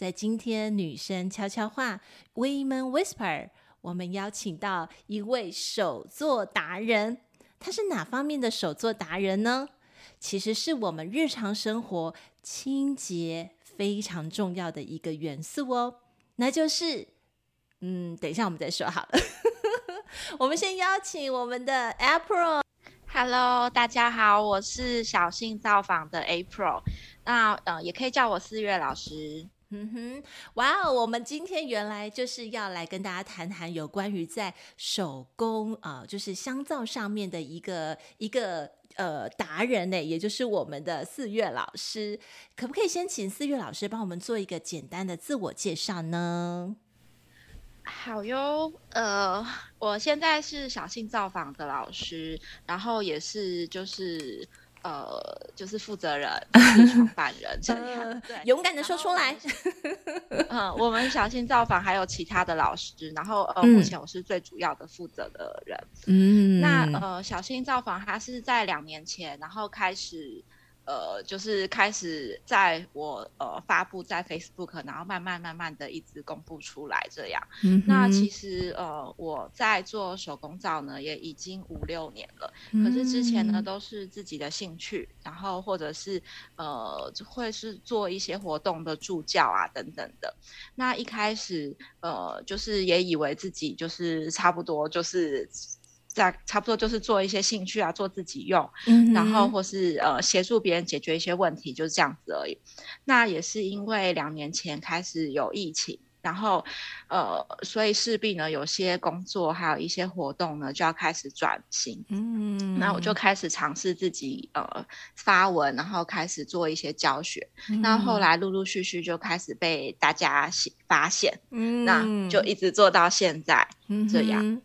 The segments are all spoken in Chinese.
在今天女生悄悄话 Women Whisper，我们邀请到一位手作达人，他是哪方面的手作达人呢？其实是我们日常生活清洁非常重要的一个元素哦，那就是，嗯，等一下我们再说好了。我们先邀请我们的 April。Hello，大家好，我是小信造访的 April，那呃也可以叫我四月老师。嗯哼，哇哦！我们今天原来就是要来跟大家谈谈有关于在手工啊、就是香皂上面的一个一个呃达人呢，也就是我们的四月老师。可不可以先请四月老师帮我们做一个简单的自我介绍呢？好哟，呃，我现在是小信造坊的老师，然后也是就是。呃，就是负责人、创办人这样，对，勇敢的说出来。嗯，我们小新造访还有其他的老师，然后呃，目前我是最主要的负责的人。嗯，那呃，小新造访他是在两年前，然后开始。呃，就是开始在我呃发布在 Facebook，然后慢慢慢慢的一直公布出来这样。嗯、那其实呃我在做手工皂呢，也已经五六年了。嗯、可是之前呢都是自己的兴趣，然后或者是呃会是做一些活动的助教啊等等的。那一开始呃就是也以为自己就是差不多就是。在差不多就是做一些兴趣啊，做自己用，嗯、然后或是呃协助别人解决一些问题，就是这样子而已。那也是因为两年前开始有疫情，然后呃，所以势必呢有些工作还有一些活动呢就要开始转型。嗯，那我就开始尝试自己呃发文，然后开始做一些教学。那、嗯、后，后来陆陆续续就开始被大家发现，嗯，那就一直做到现在、嗯、这样。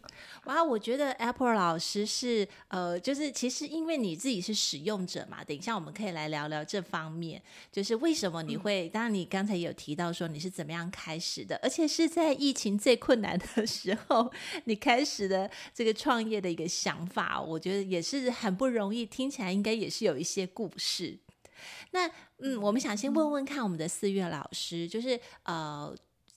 哇，我觉得 Apple 老师是呃，就是其实因为你自己是使用者嘛，等一下我们可以来聊聊这方面，就是为什么你会，嗯、当然你刚才有提到说你是怎么样开始的，而且是在疫情最困难的 时候，你开始的这个创业的一个想法，我觉得也是很不容易，听起来应该也是有一些故事。那嗯，我们想先问问看我们的四月老师，就是呃，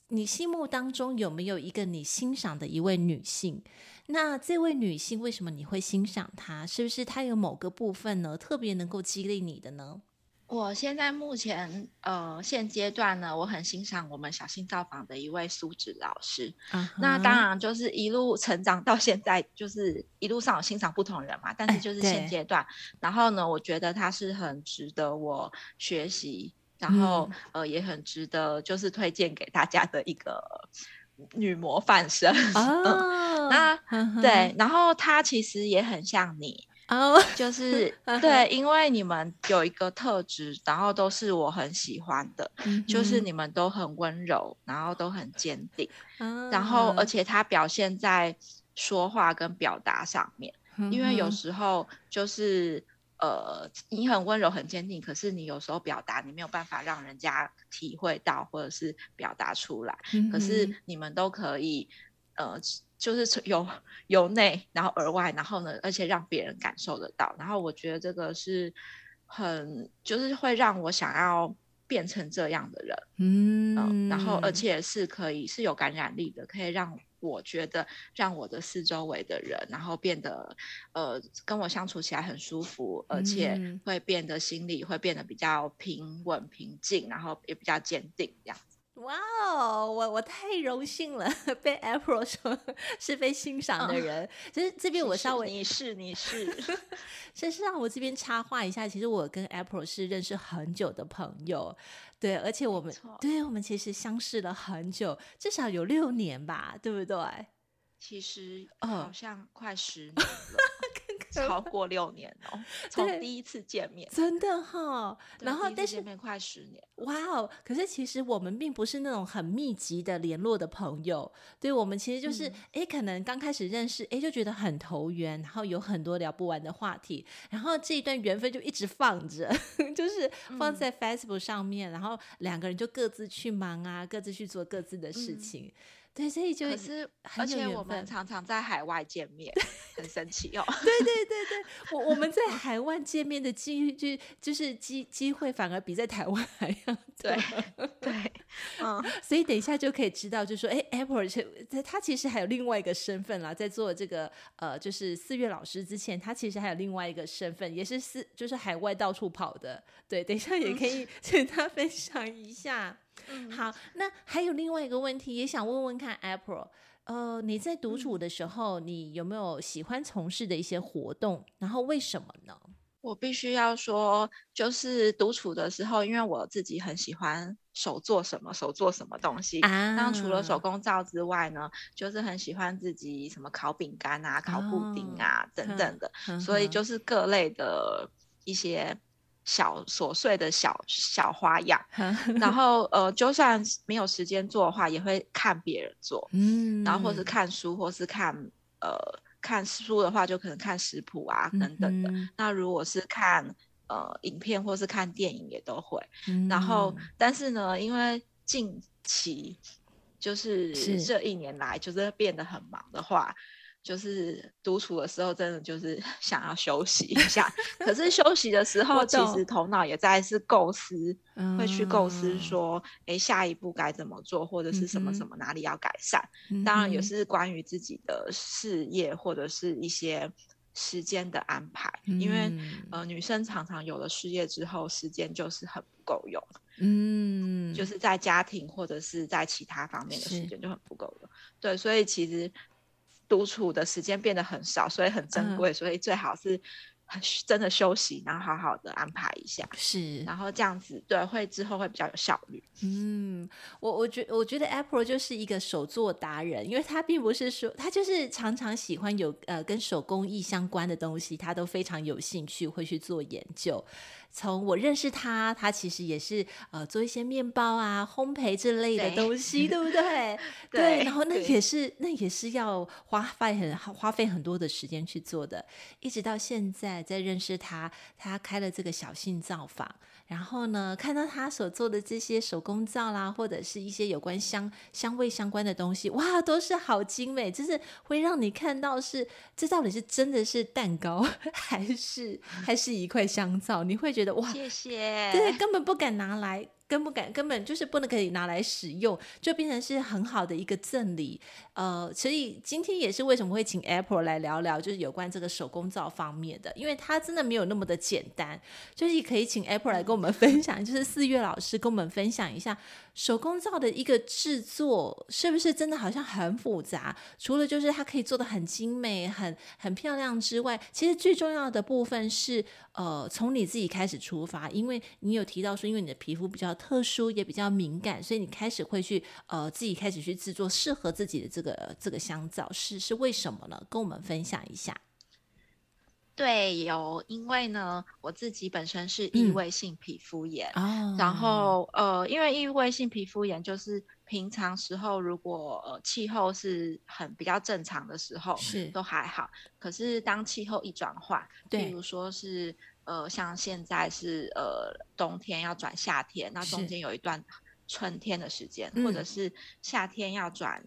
你心目当中有没有一个你欣赏的一位女性？那这位女性为什么你会欣赏她？是不是她有某个部分呢，特别能够激励你的呢？我现在目前呃现阶段呢，我很欣赏我们小心造访的一位苏芷老师。Uh huh. 那当然就是一路成长到现在，就是一路上有欣赏不同人嘛。但是就是现阶段，哎、然后呢，我觉得她是很值得我学习，然后、嗯、呃也很值得就是推荐给大家的一个。女模范生 哦、嗯，那 对，然后她其实也很像你哦，就 是对，因为你们有一个特质，然后都是我很喜欢的，嗯、就是你们都很温柔，然后都很坚定，哦、然后而且她表现在说话跟表达上面，因为有时候就是。呃，你很温柔，很坚定，可是你有时候表达你没有办法让人家体会到，或者是表达出来。嗯、可是你们都可以，呃，就是由由内，然后而外，然后呢，而且让别人感受得到。然后我觉得这个是很，就是会让我想要变成这样的人。嗯、呃，然后而且是可以是有感染力的，可以让。我觉得让我的四周围的人，然后变得呃跟我相处起来很舒服，而且会变得心里会变得比较平稳平静，然后也比较坚定这样子。哇哦，我我太荣幸了，被 April 说 是被欣赏的人。其实、嗯、这边我稍微你是你是，先是让我这边插话一下，其实我跟 April 是认识很久的朋友。对，而且我们对我们其实相识了很久，至少有六年吧，对不对？其实好像快十年了，超过六年哦，从第一次见面，真的哈、哦。然后但是见面快十年，哇哦！可是其实我们并不是那种很密集的联络的朋友，对，我们其实就是哎、嗯，可能刚开始认识，哎，就觉得很投缘，然后有很多聊不完的话题，然后这一段缘分就一直放着，就是放在 Facebook 上面，嗯、然后两个人就各自去忙啊，各自去做各自的事情。嗯对，所以就可是，而且我们常常在海外见面，很神奇哦。对对对对，我我们在海外见面的机遇就就是机机会反而比在台湾还要多。对对，嗯，所以等一下就可以知道，就是说，哎 a p p l e 他他其实还有另外一个身份啦，在做这个呃，就是四月老师之前，他其实还有另外一个身份，也是四就是海外到处跑的。对，等一下也可以 请他分享一下。嗯，好，那还有另外一个问题，也想问问看，April，呃，你在独处的时候，你有没有喜欢从事的一些活动？然后为什么呢？我必须要说，就是独处的时候，因为我自己很喜欢手做什么，手做什么东西。啊，那除了手工皂之外呢，就是很喜欢自己什么烤饼干啊、烤布丁啊、哦、等等的，所以就是各类的一些。小琐碎的小小花样，然后呃，就算没有时间做的话，也会看别人做，嗯，然后或是看书，或是看呃看书的话，就可能看食谱啊等等的。嗯、那如果是看呃影片或是看电影，也都会。嗯、然后，但是呢，因为近期就是这一年来就是变得很忙的话。就是独处的时候，真的就是 想要休息一下。可是休息的时候，其实头脑也在是构思，会去构思说，哎、欸，下一步该怎么做，或者是什么什么哪里要改善。嗯、当然也是关于自己的事业或者是一些时间的安排。嗯、因为呃，女生常常有了事业之后，时间就是很不够用。嗯，就是在家庭或者是在其他方面的时间就很不够用。对，所以其实。独处的时间变得很少，所以很珍贵，嗯、所以最好是真的休息，然后好好的安排一下，是，然后这样子对，会之后会比较有效率。嗯，我我觉我觉得 Apple 就是一个手作达人，因为他并不是说他就是常常喜欢有呃跟手工艺相关的东西，他都非常有兴趣，会去做研究。从我认识他，他其实也是呃做一些面包啊、烘焙之类的东西，对，对不对？对，对，然后那也是那也是要花费很花费很多的时间去做的。一直到现在，在认识他，他开了这个小信造坊，然后呢，看到他所做的这些手工皂啦，或者是一些有关香香味相关的东西，哇，都是好精美，就是会让你看到是这到底是真的是蛋糕，还是还是一块香皂？你会觉得。哇，谢谢。对，根本不敢拿来。根不敢，根本就是不能可以拿来使用，就变成是很好的一个赠礼。呃，所以今天也是为什么会请 Apple 来聊聊，就是有关这个手工皂方面的，因为它真的没有那么的简单。就是可以请 Apple 来跟我们分享，就是四月老师跟我们分享一下手工皂的一个制作，是不是真的好像很复杂？除了就是它可以做的很精美、很很漂亮之外，其实最重要的部分是，呃，从你自己开始出发，因为你有提到说，因为你的皮肤比较。特殊也比较敏感，所以你开始会去呃自己开始去制作适合自己的这个这个香皂，是是为什么呢？跟我们分享一下。对，有，因为呢，我自己本身是异位性皮肤炎，嗯、然后呃，因为异位性皮肤炎就是平常时候如果呃气候是很比较正常的时候，是都还好，可是当气候一转换，对，比如说是。呃，像现在是呃冬天要转夏天，那中间有一段春天的时间，或者是夏天要转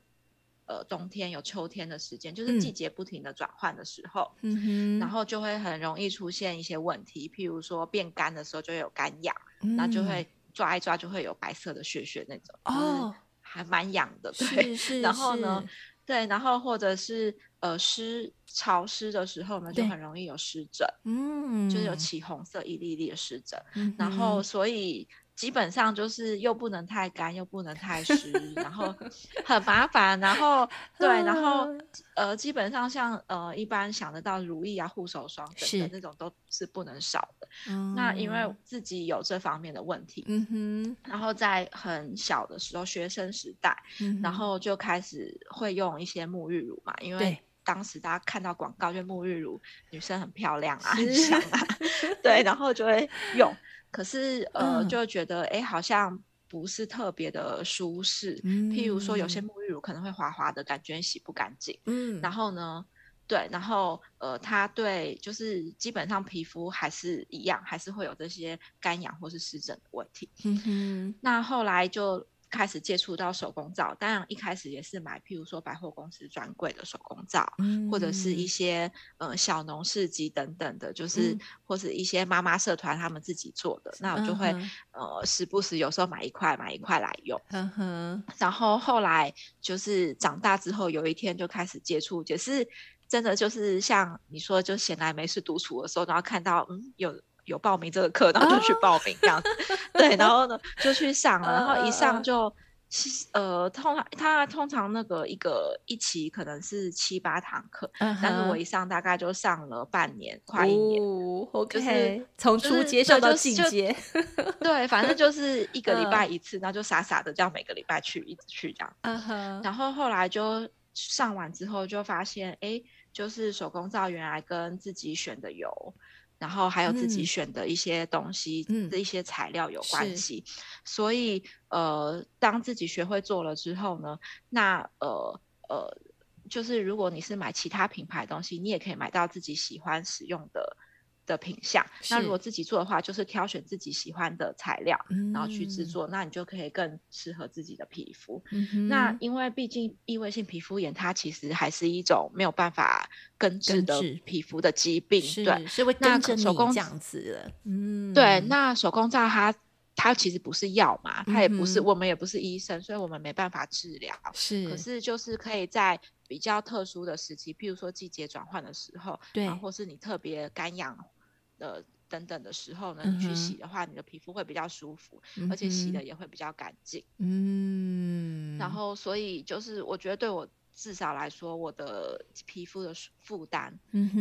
呃冬天有秋天的时间，就是季节不停的转换的时候，嗯，然后就会很容易出现一些问题，譬如说变干的时候就会有干痒，那就会抓一抓就会有白色的屑屑那种，哦，还蛮痒的，对，是，然后呢，对，然后或者是。呃，湿潮湿的时候呢，就很容易有湿疹，嗯，就是有起红色一粒粒的湿疹，嗯，然后。所以。基本上就是又不能太干，又不能太湿，然后很麻烦。然后 对，然后呃，基本上像呃，一般想得到乳液啊、护手霜等等那种都是不能少的。那因为自己有这方面的问题，嗯哼，然后在很小的时候，学生时代，嗯，然后就开始会用一些沐浴乳嘛，因为当时大家看到广告，就沐浴乳女生很漂亮啊，很香啊，对，然后就会用。可是呃，嗯、就觉得哎，好像不是特别的舒适。嗯、譬如说，有些沐浴乳可能会滑滑的感觉，洗不干净。嗯，然后呢，对，然后呃，它对就是基本上皮肤还是一样，还是会有这些干痒或是湿疹的问题。嗯哼，那后来就。开始接触到手工皂，当然一开始也是买，譬如说百货公司专柜的手工皂，嗯、或者是一些呃小农市集等等的，就是、嗯、或者一些妈妈社团他们自己做的，那我就会、嗯、呃时不时有时候买一块买一块来用。然后后来就是长大之后，有一天就开始接触，也是真的就是像你说，就闲来没事独处的时候，然后看到嗯有。有报名这个课，然后就去报名这样对，然后呢就去上了，然后一上就，呃，通常他通常那个一个一期可能是七八堂课，嗯、但是我一上大概就上了半年，快一年，哦、OK，从初阶上到进阶，对，反正就是一个礼拜一次，然后就傻傻的这样每个礼拜去，一直去这样，嗯。哼，然后后来就上完之后就发现，哎，就是手工皂原来跟自己选的油。然后还有自己选的一些东西，嗯，的一些材料有关系，所以呃，当自己学会做了之后呢，那呃呃，就是如果你是买其他品牌的东西，你也可以买到自己喜欢使用的。的品相，那如果自己做的话，就是挑选自己喜欢的材料，嗯、然后去制作，那你就可以更适合自己的皮肤。嗯、那因为毕竟异位性皮肤炎，它其实还是一种没有办法根治的皮肤的疾病，治对，是会。跟着你这样子的。嗯，对，那手工皂它它其实不是药嘛，它也不是，嗯、我们也不是医生，所以我们没办法治疗。是，可是就是可以在比较特殊的时期，譬如说季节转换的时候，对，或是你特别干痒。的等等的时候呢，你去洗的话，你的皮肤会比较舒服，嗯、而且洗的也会比较干净。嗯，然后所以就是我觉得对我。至少来说，我的皮肤的负担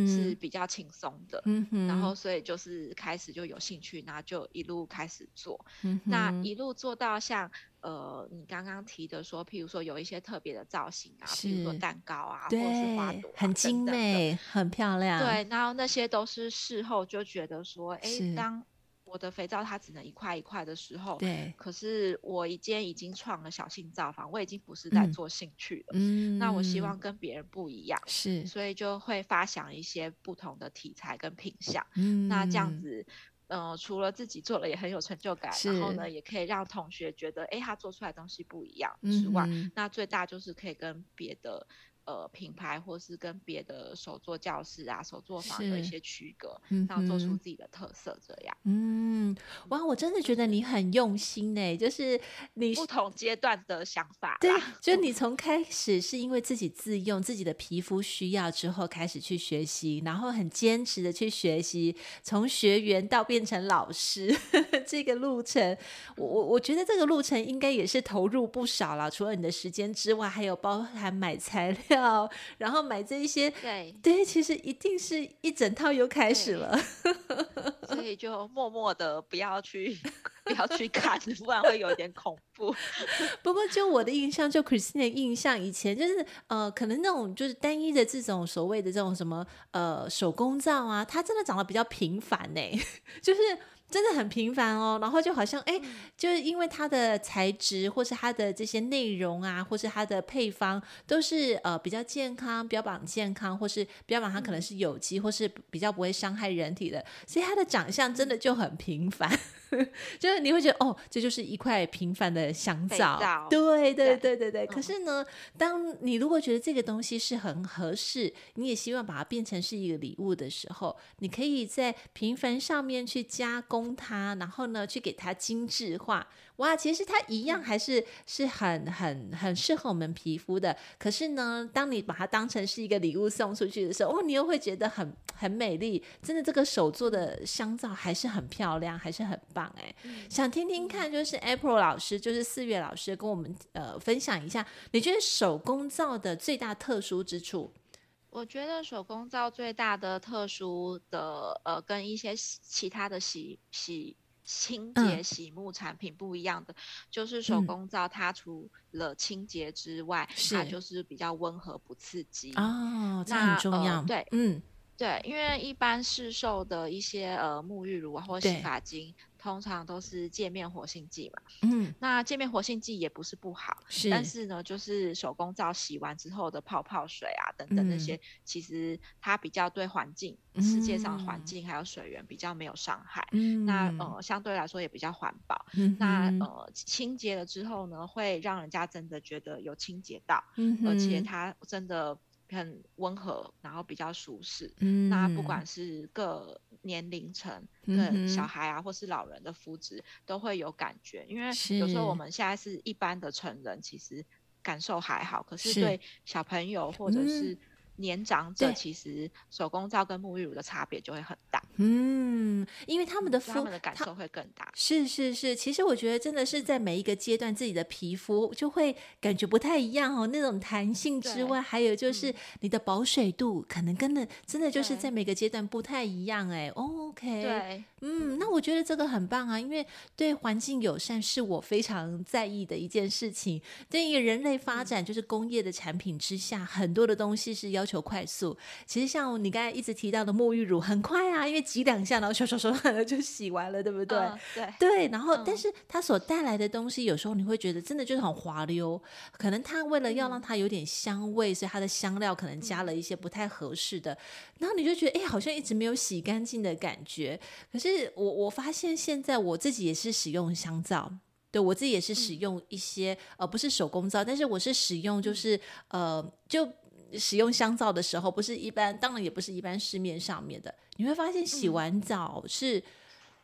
是比较轻松的，嗯、然后所以就是开始就有兴趣，然后就一路开始做，嗯、那一路做到像呃你刚刚提的说，譬如说有一些特别的造型啊，是譬如说蛋糕啊，或者是花朵、啊，很精美，很漂亮，对，然后那些都是事后就觉得说，哎是，当。我的肥皂它只能一块一块的时候，对。可是我已经已经创了小型皂房，我已经不是在做兴趣了。嗯。那我希望跟别人不一样，是。所以就会发想一些不同的题材跟品相。嗯。那这样子，呃，除了自己做了也很有成就感，然后呢，也可以让同学觉得，哎，他做出来的东西不一样之外，嗯、那最大就是可以跟别的。呃，品牌或是跟别的手作教室啊、手作坊的一些区隔，然后做出自己的特色，这样。嗯，哇，我真的觉得你很用心呢，就是你不同阶段的想法。对，就你 从开始是因为自己自用自己的皮肤需要之后开始去学习，然后很坚持的去学习，从学员到变成老师 这个路程，我我我觉得这个路程应该也是投入不少了。除了你的时间之外，还有包含买材料。要，然后买这一些，对对，其实一定是一整套又开始了，所以就默默的不要去，不要去看，不然会有点恐怖。不过就我的印象，就 Christine 的印象，以前就是呃，可能那种就是单一的这种所谓的这种什么呃手工皂啊，它真的长得比较平凡呢，就是。真的很平凡哦，然后就好像哎，就是因为它的材质，或是它的这些内容啊，或是它的配方，都是呃比较健康，标榜健康，或是标榜它可能是有机，或是比较不会伤害人体的，所以它的长相真的就很平凡。就是你会觉得哦，这就是一块平凡的香皂，对对对对。对。可是呢，当你如果觉得这个东西是很合适，你也希望把它变成是一个礼物的时候，你可以在平凡上面去加工它，然后呢，去给它精致化。哇，其实它一样还是是很很很适合我们皮肤的。可是呢，当你把它当成是一个礼物送出去的时候，哦，你又会觉得很很美丽。真的，这个手做的香皂还是很漂亮，还是很棒哎。嗯、想听听看，就是 April 老师，就是四月老师跟我们呃分享一下，你觉得手工皂的最大特殊之处？我觉得手工皂最大的特殊的呃，跟一些其他的洗洗。清洁洗沐产品不一样的，嗯、就是手工皂，它除了清洁之外，嗯、它就是比较温和不刺激哦，这很重要。呃、对，嗯，对，因为一般市售的一些呃沐浴乳或洗发精。通常都是界面活性剂嘛，嗯，那界面活性剂也不是不好，是，但是呢，就是手工皂洗完之后的泡泡水啊等等那些，嗯、其实它比较对环境，嗯、世界上环境还有水源比较没有伤害，嗯，那呃相对来说也比较环保，嗯，那呃清洁了之后呢，会让人家真的觉得有清洁到，嗯，而且它真的。很温和，然后比较舒适。嗯，那不管是各年龄层、的小孩啊，或是老人的肤质，都会有感觉。因为有时候我们现在是一般的成人，其实感受还好，可是对小朋友或者是。年长者其实手工皂跟沐浴乳的差别就会很大，嗯，因为他们的肤，他们的感受会更大。是是是，其实我觉得真的是在每一个阶段，自己的皮肤就会感觉不太一样哦。那种弹性之外，还有就是你的保水度，可能跟的真的就是在每个阶段不太一样哎。OK，对，嗯，那我觉得这个很棒啊，因为对环境友善是我非常在意的一件事情。对于人类发展，就是工业的产品之下，很多的东西是要求。求快速，其实像你刚才一直提到的沐浴乳很快啊，因为挤两下，然后刷刷刷就洗完了，对不对？嗯、对对。然后，嗯、但是它所带来的东西，有时候你会觉得真的就是很滑溜。可能它为了要让它有点香味，嗯、所以它的香料可能加了一些不太合适的。嗯、然后你就觉得，哎，好像一直没有洗干净的感觉。可是我我发现现在我自己也是使用香皂，对我自己也是使用一些、嗯、呃不是手工皂，但是我是使用就是、嗯、呃就。使用香皂的时候，不是一般，当然也不是一般市面上面的。你会发现，洗完澡是、嗯、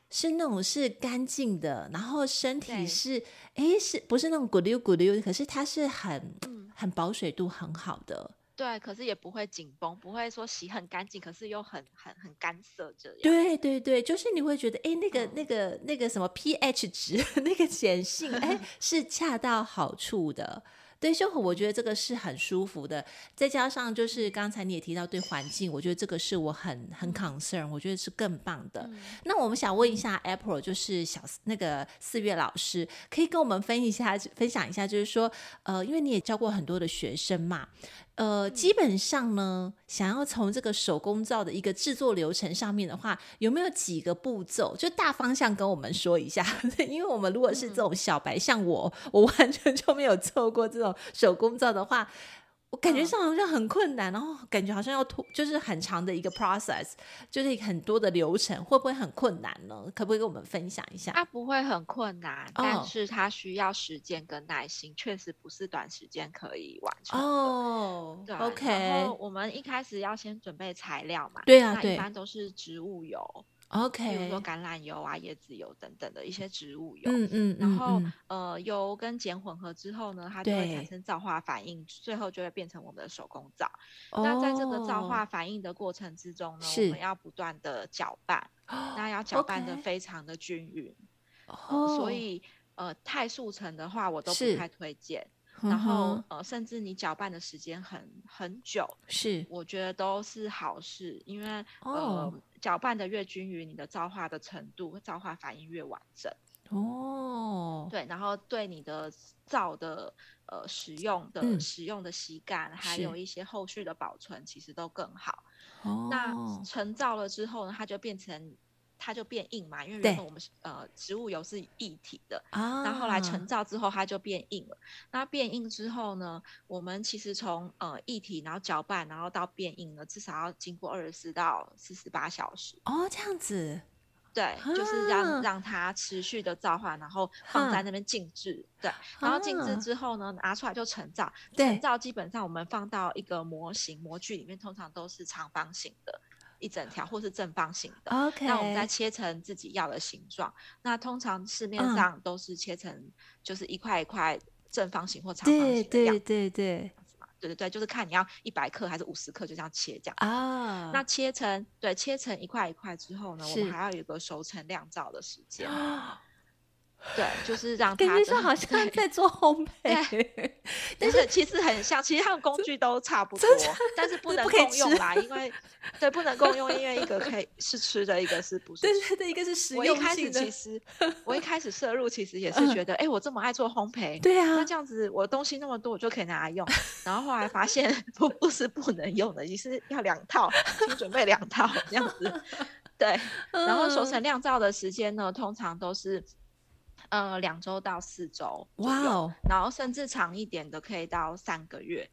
是那种是干净的，然后身体是哎，是不是那种咕溜咕溜？可是它是很、嗯、很保水度很好的。对，可是也不会紧绷，不会说洗很干净，可是又很很很干涩这样。对对对，就是你会觉得，哎，那个、嗯、那个那个什么 pH 值，那个碱性，哎，是恰到好处的。对，就我觉得这个是很舒服的，再加上就是刚才你也提到对环境，我觉得这个是我很很 concern，我觉得是更棒的。嗯、那我们想问一下 April，就是小那个四月老师，可以跟我们分一下分享一下，就是说，呃，因为你也教过很多的学生嘛。呃，基本上呢，想要从这个手工皂的一个制作流程上面的话，有没有几个步骤？就大方向跟我们说一下。因为我们如果是这种小白，嗯、像我，我完全就没有做过这种手工皂的话。我感觉上好像很困难，然后感觉好像要拖，就是很长的一个 process，就是很多的流程，会不会很困难呢？可不可以跟我们分享一下？它不会很困难，哦、但是它需要时间跟耐心，确实不是短时间可以完成的。哦，对，OK。然后我们一开始要先准备材料嘛，对啊，那一般都是植物油。OK，比如说橄榄油啊、椰子油等等的一些植物油，嗯嗯，然后呃，油跟碱混合之后呢，它就会产生皂化反应，最后就会变成我们的手工皂。那在这个皂化反应的过程之中呢，我们要不断的搅拌，那要搅拌的非常的均匀。哦所以呃，太速成的话，我都不太推荐。然后呃，甚至你搅拌的时间很很久，是我觉得都是好事，因为呃。搅拌的越均匀，你的皂化的程度、皂化反应越完整。哦，对，然后对你的皂的呃使用的、嗯、使用的习感，还有一些后续的保存，其实都更好。哦，那成皂了之后呢，它就变成。它就变硬嘛，因为原本我们是呃植物油是液体的，啊，然后后来成皂之后它就变硬了。那变硬之后呢，我们其实从呃液体，然后搅拌，然后到变硬呢，至少要经过二十四到四十八小时。哦，这样子，对，啊、就是让让它持续的皂化，然后放在那边静置，啊、对，然后静置之后呢，拿出来就成皂。成皂基本上我们放到一个模型模具里面，通常都是长方形的。一整条或是正方形的，OK，那我们再切成自己要的形状。那通常市面上都是切成就是一块一块正方形或长方形的样子。对对对对，对对对，就是看你要一百克还是五十克，就这样切这样啊。那切成对，切成一块一块之后呢，我们还要有一个熟成酿造的时间。对，就是让他感觉上好像在做烘焙，但是其实很像，其实他们工具都差不多，但是不能共用啦，因为 对不能共用，因为一个可以是吃的，一个是不是？对对对，一个是实用性的。我一开始其实 我一开始摄入其实也是觉得，哎，我这么爱做烘焙，对啊，那这样子我东西那么多，我就可以拿来用。然后后来发现不不是不能用的，你是要两套，请准备两套这样子。对，然后熟成酿造的时间呢，通常都是。呃，两周到四周，哇哦，然后甚至长一点的可以到三个月，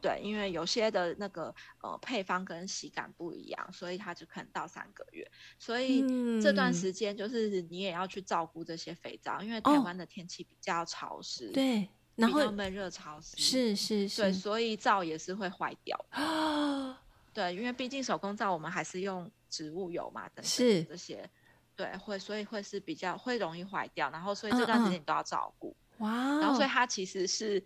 对，因为有些的那个呃配方跟洗感不一样，所以它就可能到三个月。所以这段时间就是你也要去照顾这些肥皂，因为台湾的天气比较潮湿，对，然后闷热潮湿，是是是，对，所以皂也是会坏掉啊。对，因为毕竟手工皂我们还是用植物油嘛，等等这些。对，会所以会是比较会容易坏掉，然后所以这段时间你都要照顾。哇、嗯嗯，然后所以它其实是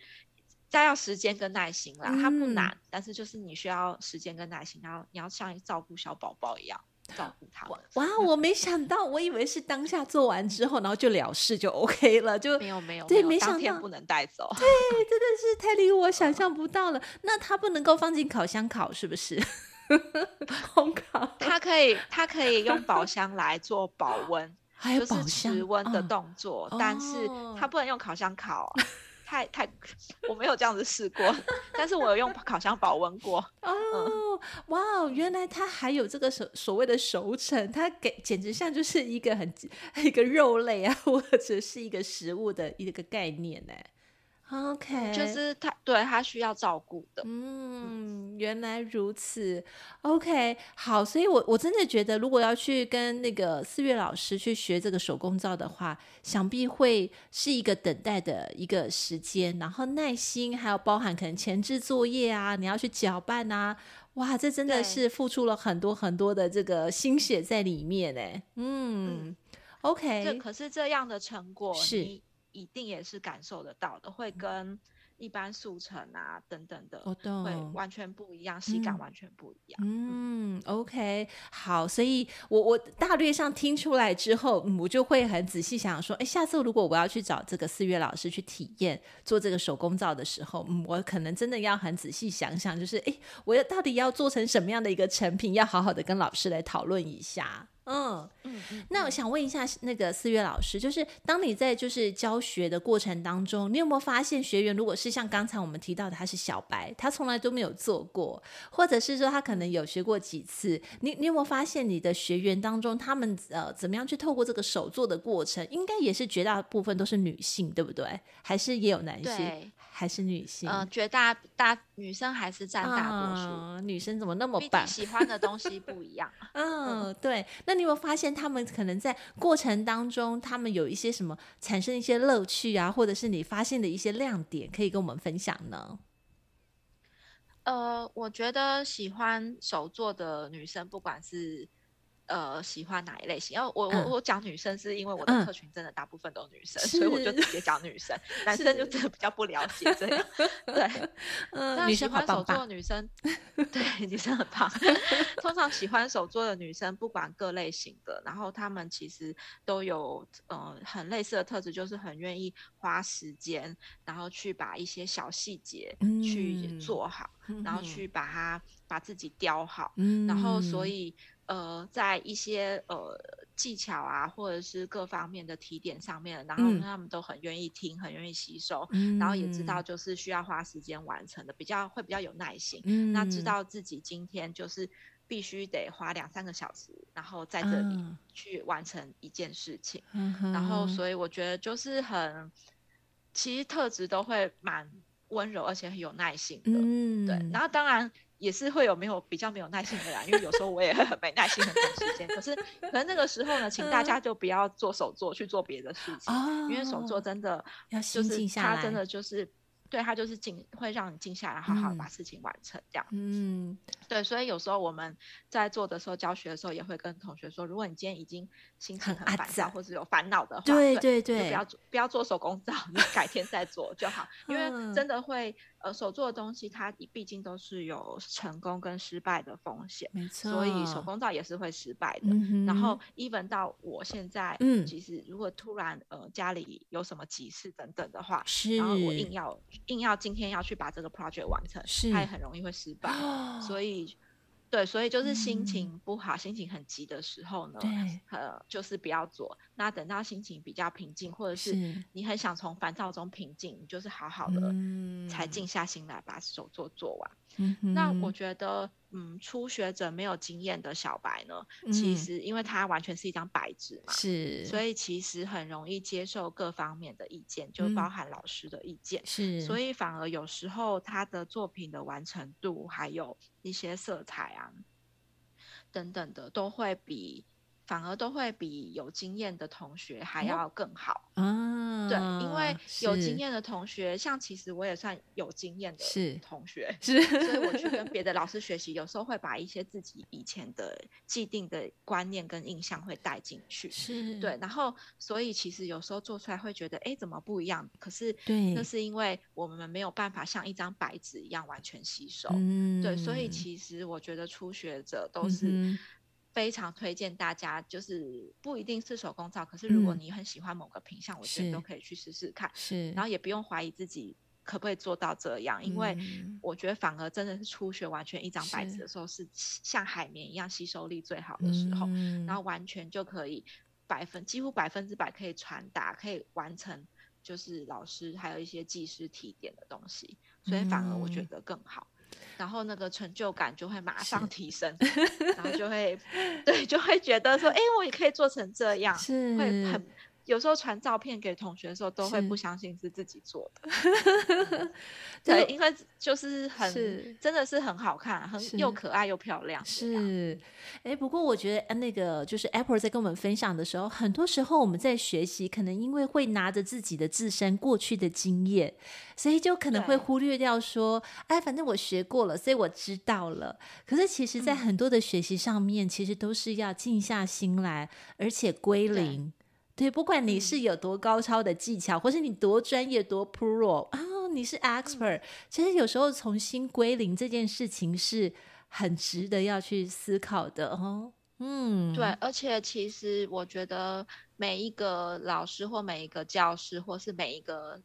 再要时间跟耐心啦，嗯、它不难，但是就是你需要时间跟耐心，然后你要像照顾小宝宝一样照顾他。哇，我没想到，我以为是当下做完之后，然后就了事就 OK 了，就没有没有对，没想到不能带走。对，真的是太令我想 象不到了。那它不能够放进烤箱烤，是不是？烘烤，它可以，它可以用保箱来做保温，还有保持温的动作，哦、但是它不能用烤箱烤，太太，我没有这样子试过，但是我有用烤箱保温过。哦，嗯、哇哦，原来它还有这个所所谓的熟成，它给简直像就是一个很 一个肉类啊，或者是一个食物的一个概念呢。OK，就是他对他需要照顾的。嗯，原来如此。OK，好，所以我我真的觉得，如果要去跟那个四月老师去学这个手工皂的话，想必会是一个等待的一个时间，然后耐心，还有包含可能前置作业啊，你要去搅拌啊，哇，这真的是付出了很多很多的这个心血在里面呢。嗯，嗯，OK，这可是这样的成果是。一定也是感受得到的，会跟一般速成啊等等的，会完全不一样，喜感完全不一样。嗯，嗯，OK，好，所以我我大略上听出来之后，嗯，我就会很仔细想说，哎，下次如果我要去找这个四月老师去体验做这个手工皂的时候，嗯，我可能真的要很仔细想想，就是哎，我要到底要做成什么样的一个成品，要好好的跟老师来讨论一下。嗯嗯，那我想问一下那个四月老师，就是当你在就是教学的过程当中，你有没有发现学员如果是像刚才我们提到的他是小白，他从来都没有做过，或者是说他可能有学过几次，你你有没有发现你的学员当中他们呃怎么样去透过这个手做的过程，应该也是绝大部分都是女性，对不对？还是也有男性？对。还是女性，嗯、呃，绝大大女生还是占大多数。嗯。女生怎么那么棒？喜欢的东西不一样。嗯，嗯，对。那你有没有发现他们可能在过程当中，他们有一些什么产生一些乐趣啊，或者是你发现的一些亮点，可以跟我们分享呢？呃，我觉得喜欢手作的女生，不管是。呃，喜欢哪一类型？因为我我我讲女生是因为我的客群真的大部分都是女生，嗯、所以我就直接讲女生，男生就真的比较不了解这样。对，嗯，女生喜欢手作的女生，对，女生很棒。通常喜欢手作的女生，不管各类型的，然后她们其实都有呃很类似的特质，就是很愿意花时间，然后去把一些小细节去做好，嗯、然后去把它把自己雕好，嗯、然后所以。呃，在一些呃技巧啊，或者是各方面的提点上面，然后他们都很愿意听，嗯、很愿意吸收，嗯、然后也知道就是需要花时间完成的，比较会比较有耐心。嗯、那知道自己今天就是必须得花两三个小时，然后在这里去完成一件事情。嗯、然后，所以我觉得就是很，其实特质都会蛮温柔，而且很有耐心的。嗯、对，然后当然。也是会有没有比较没有耐心的啦，因为有时候我也会很 没耐心，很赶时间。可是可能那个时候呢，请大家就不要做手作，去做别的事情，因为手作真的就是它真的就是。对，他就是静，会让你静下来，好好把事情完成这样。嗯，对，所以有时候我们在做的时候，教学的时候，也会跟同学说，如果你今天已经心情很烦躁，或者有烦恼的话，对对对，就不要做，不要做手工皂，你改天再做就好，因为真的会呃，手做的东西它毕竟都是有成功跟失败的风险，没错，所以手工皂也是会失败的。嗯、然后，even 到我现在，嗯，其实如果突然呃家里有什么急事等等的话，是，然后我硬要硬要今天要去把这个 project 完成，是，它也很容易会失败，哦、所以。对，所以就是心情不好、嗯、心情很急的时候呢，呃，就是不要做。那等到心情比较平静，或者是你很想从烦躁中平静，你就是好好的才静下心来把手做做完。嗯、那我觉得，嗯，初学者没有经验的小白呢，嗯、其实因为他完全是一张白纸嘛，是，所以其实很容易接受各方面的意见，就包含老师的意见，是，所以反而有时候他的作品的完成度，还有一些色彩啊等等的，都会比。反而都会比有经验的同学还要更好啊！对，因为有经验的同学，像其实我也算有经验的同学，是，所以我去跟别的老师学习，有时候会把一些自己以前的既定的观念跟印象会带进去，是对，然后所以其实有时候做出来会觉得，哎，怎么不一样？可是对，那是因为我们没有办法像一张白纸一样完全吸收，嗯，对，所以其实我觉得初学者都是。嗯非常推荐大家，就是不一定是手工皂，可是如果你很喜欢某个品相，嗯、我觉得都可以去试试看。是，然后也不用怀疑自己可不可以做到这样，因为我觉得反而真的是初学完全一张白纸的时候，是像海绵一样吸收力最好的时候，嗯、然后完全就可以百分几乎百分之百可以传达，可以完成，就是老师还有一些技师提点的东西，所以反而我觉得更好。嗯然后那个成就感就会马上提升，然后就会，对，就会觉得说，哎，我也可以做成这样，是会很。有时候传照片给同学的时候，都会不相信是自己做的。对，因为就是很是真的是很好看，很又可爱又漂亮。是，哎，不过我觉得那个就是 Apple 在跟我们分享的时候，很多时候我们在学习，可能因为会拿着自己的自身过去的经验，所以就可能会忽略掉说，哎，反正我学过了，所以我知道了。可是其实，在很多的学习上面，嗯、其实都是要静下心来，而且归零。对，不管你是有多高超的技巧，嗯、或是你多专业、多 pro 啊，你是 expert，、嗯、其实有时候重新归零这件事情是很值得要去思考的哦。嗯，对，而且其实我觉得每一个老师或每一个教师，或是每一个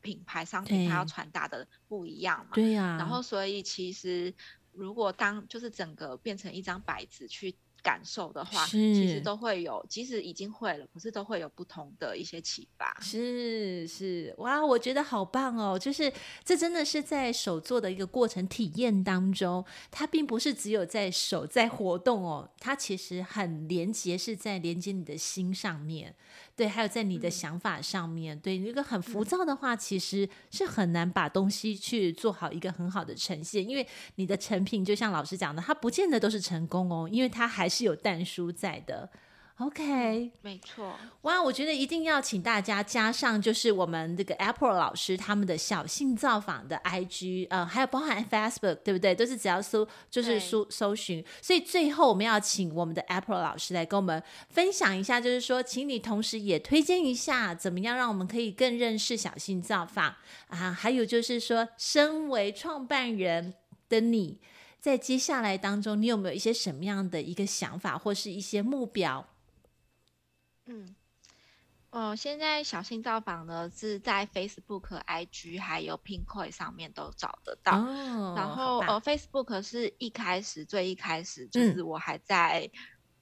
品牌商品，它要传达的不一样嘛。对呀、啊。然后，所以其实如果当就是整个变成一张白纸去。感受的话，其实都会有，即使已经会了，可是都会有不同的一些启发。是是，哇，我觉得好棒哦！就是这真的是在手做的一个过程体验当中，它并不是只有在手在活动哦，它其实很连接，是在连接你的心上面。对，还有在你的想法上面，嗯、对，一个很浮躁的话，其实是很难把东西去做好一个很好的呈现，因为你的成品就像老师讲的，它不见得都是成功哦，因为它还是有蛋书在的。OK，没错。哇，我觉得一定要请大家加上，就是我们这个 Apple 老师他们的小信造访的 IG，呃，还有包含 Facebook，对不对？都是只要搜，就是搜搜寻。所以最后我们要请我们的 Apple 老师来跟我们分享一下，就是说，请你同时也推荐一下，怎么样让我们可以更认识小信造访啊？还有就是说，身为创办人的你在接下来当中，你有没有一些什么样的一个想法，或是一些目标？嗯，哦，现在小信造访呢是在 Facebook、IG 还有 Pinkoi 上面都找得到。哦、然后呃，Facebook 是一开始最一开始就是我还在、嗯、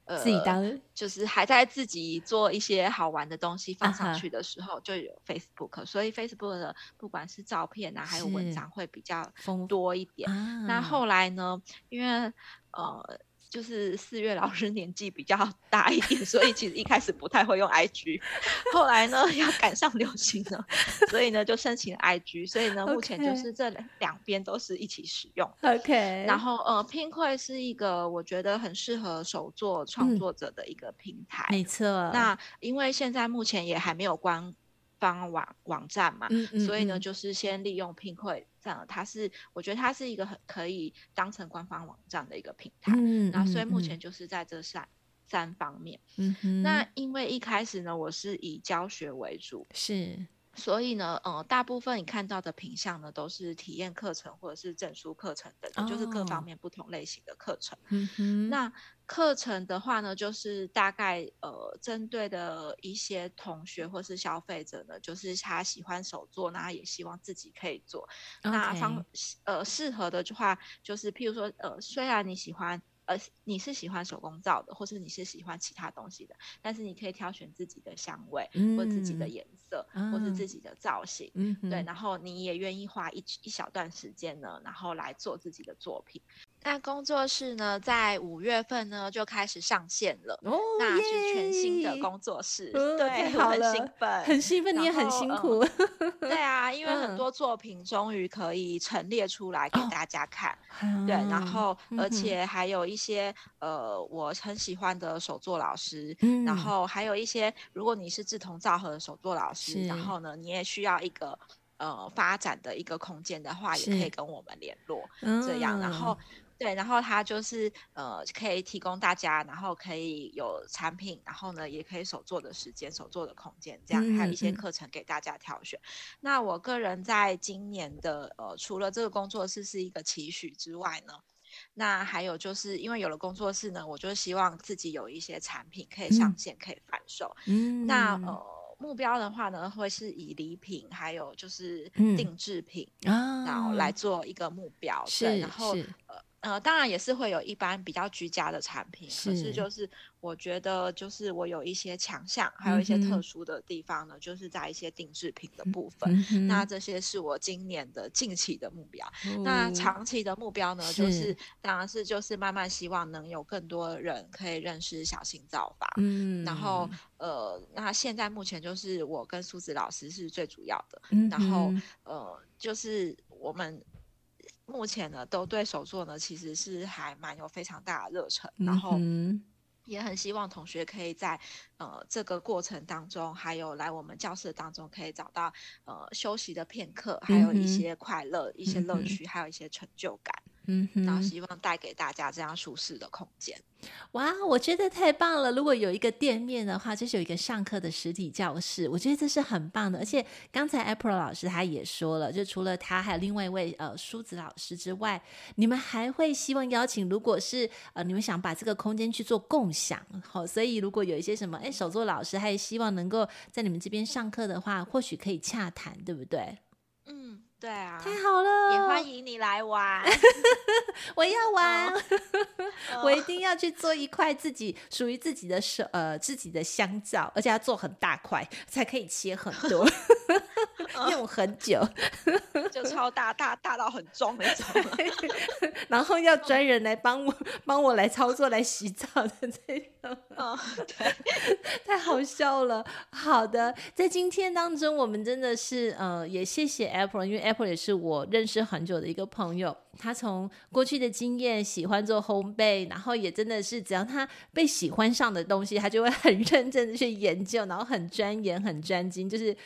呃自己当，就是还在自己做一些好玩的东西放上去的时候就有 Facebook，、啊、所以 Facebook 的不管是照片啊还有文章会比较多一点。啊、那后来呢，因为呃。就是四月老师年纪比较大一点，所以其实一开始不太会用 IG，后来呢要赶上流行了，所以呢就申请了 IG，所以呢目前就是这两边都是一起使用。OK，然后呃，Pinkoi 是一个我觉得很适合手作创作者的一个平台，没。错。那因为现在目前也还没有官方网网站嘛，嗯嗯嗯，所以呢就是先利用 Pinkoi。它是，我觉得它是一个很可以当成官方网站的一个平台。嗯，然后所以目前就是在这三、嗯、三方面。嗯哼，那因为一开始呢，我是以教学为主，是，所以呢，呃，大部分你看到的品项呢，都是体验课程或者是证书课程等等，哦、就是各方面不同类型的课程。那课程的话呢，就是大概呃，针对的一些同学或是消费者呢，就是他喜欢手作，那他也希望自己可以做。那方呃适合的话，就是譬如说呃，虽然你喜欢。呃，你是喜欢手工皂的，或是你是喜欢其他东西的，但是你可以挑选自己的香味，嗯、或自己的颜色，嗯、或是自己的造型，嗯、对，然后你也愿意花一一小段时间呢，然后来做自己的作品。那工作室呢，在五月份呢就开始上线了，哦、那是全新的工作室，哦、对，好很兴奋，很兴奋，你也很辛苦，嗯。对啊，因为很多作品终于可以陈列出来给大家看，哦、对，然后而且还有一些、嗯、呃我很喜欢的手作老师，嗯、然后还有一些如果你是志同道合的手作老师，然后呢你也需要一个呃发展的一个空间的话，也可以跟我们联络，嗯、这样，然后。对，然后它就是呃，可以提供大家，然后可以有产品，然后呢，也可以手做的时间、手做的空间，这样还有一些课程给大家挑选。嗯嗯、那我个人在今年的呃，除了这个工作室是一个期许之外呢，那还有就是因为有了工作室呢，我就希望自己有一些产品可以上线，嗯、可以贩售。嗯，那呃，目标的话呢，会是以礼品，还有就是定制品，嗯、然后来做一个目标。是，对，然后呃。呃，当然也是会有一般比较居家的产品，是可是就是我觉得就是我有一些强项，还有一些特殊的地方呢，嗯、就是在一些定制品的部分。嗯、那这些是我今年的近期的目标。嗯、那长期的目标呢，就是，当然是就是慢慢希望能有更多人可以认识小心造法。嗯，然后呃，那现在目前就是我跟苏子老师是最主要的。嗯、然后呃，就是我们。目前呢，都对手作呢，其实是还蛮有非常大的热忱，嗯、然后也很希望同学可以在呃这个过程当中，还有来我们教室当中，可以找到呃休息的片刻，还有一些快乐、嗯、一些乐趣，嗯、还有一些成就感。嗯，然后希望带给大家这样舒适的空间。哇，我觉得太棒了！如果有一个店面的话，就是有一个上课的实体教室，我觉得这是很棒的。而且刚才 April 老师他也说了，就除了他，还有另外一位呃梳子老师之外，你们还会希望邀请，如果是呃你们想把这个空间去做共享，好、哦，所以如果有一些什么哎手作老师，还希望能够在你们这边上课的话，或许可以洽谈，对不对？嗯。对啊，太好了！也欢迎你来玩，我要玩，我一定要去做一块自己属于自己的手呃自己的香皂，而且要做很大块，才可以切很多，用很久，就超大大大到很重那种，然后要专人来帮我帮我来操作来洗澡的这种，哦，对，太好笑了。好的，在今天当中，我们真的是呃也谢谢 April，因为。April 也是我认识很久的一个朋友，他从过去的经验喜欢做烘焙，然后也真的是只要他被喜欢上的东西，他就会很认真的去研究，然后很钻研、很专精，就是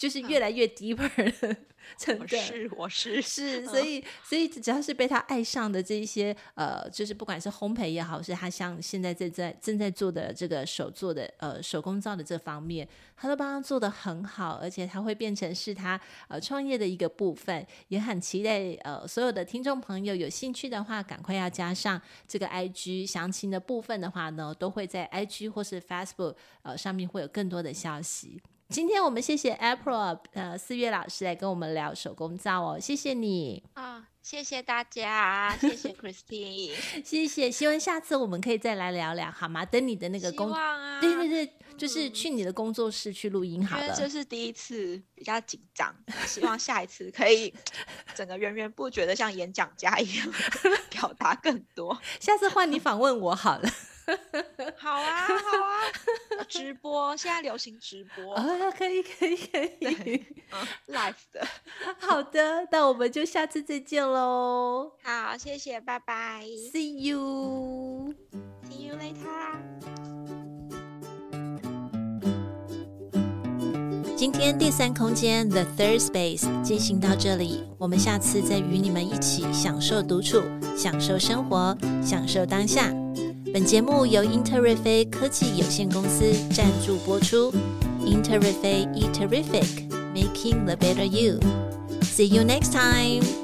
就是越来越 deeper。真的是我是是，所以所以只要是被他爱上的这一些呃，就是不管是烘焙也好，是他像现在正在正在做的这个手做的呃手工皂的这方面，他都帮他做的很好，而且他会变成是他呃创业的一个部分，也很期待呃所有的听众朋友有兴趣的话，赶快要加上这个 IG 详情的部分的话呢，都会在 IG 或是 Facebook 呃上面会有更多的消息。今天我们谢谢 April 呃四月老师来跟我们聊手工皂哦，谢谢你啊、哦，谢谢大家，谢谢 Christine，谢谢，希望下次我们可以再来聊聊好吗？等你的那个工，啊、对对对，就是去你的工作室去录音好了。这是第一次比较紧张，希望下一次可以整个源源不绝的像演讲家一样 表达更多。下次换你访问我好了。好啊，好啊，直播现在流行直播啊，可以，可以，可以，嗯，live 的，好的，那我们就下次再见喽。好，谢谢，拜拜，See you，See you later。今天第三空间 The Third Space 进行到这里，我们下次再与你们一起享受独处，享受生活，享受当下。本节目由英特瑞飞科技有限公司赞助播出。英特瑞飞 e Terrific。making the better you. See you next time.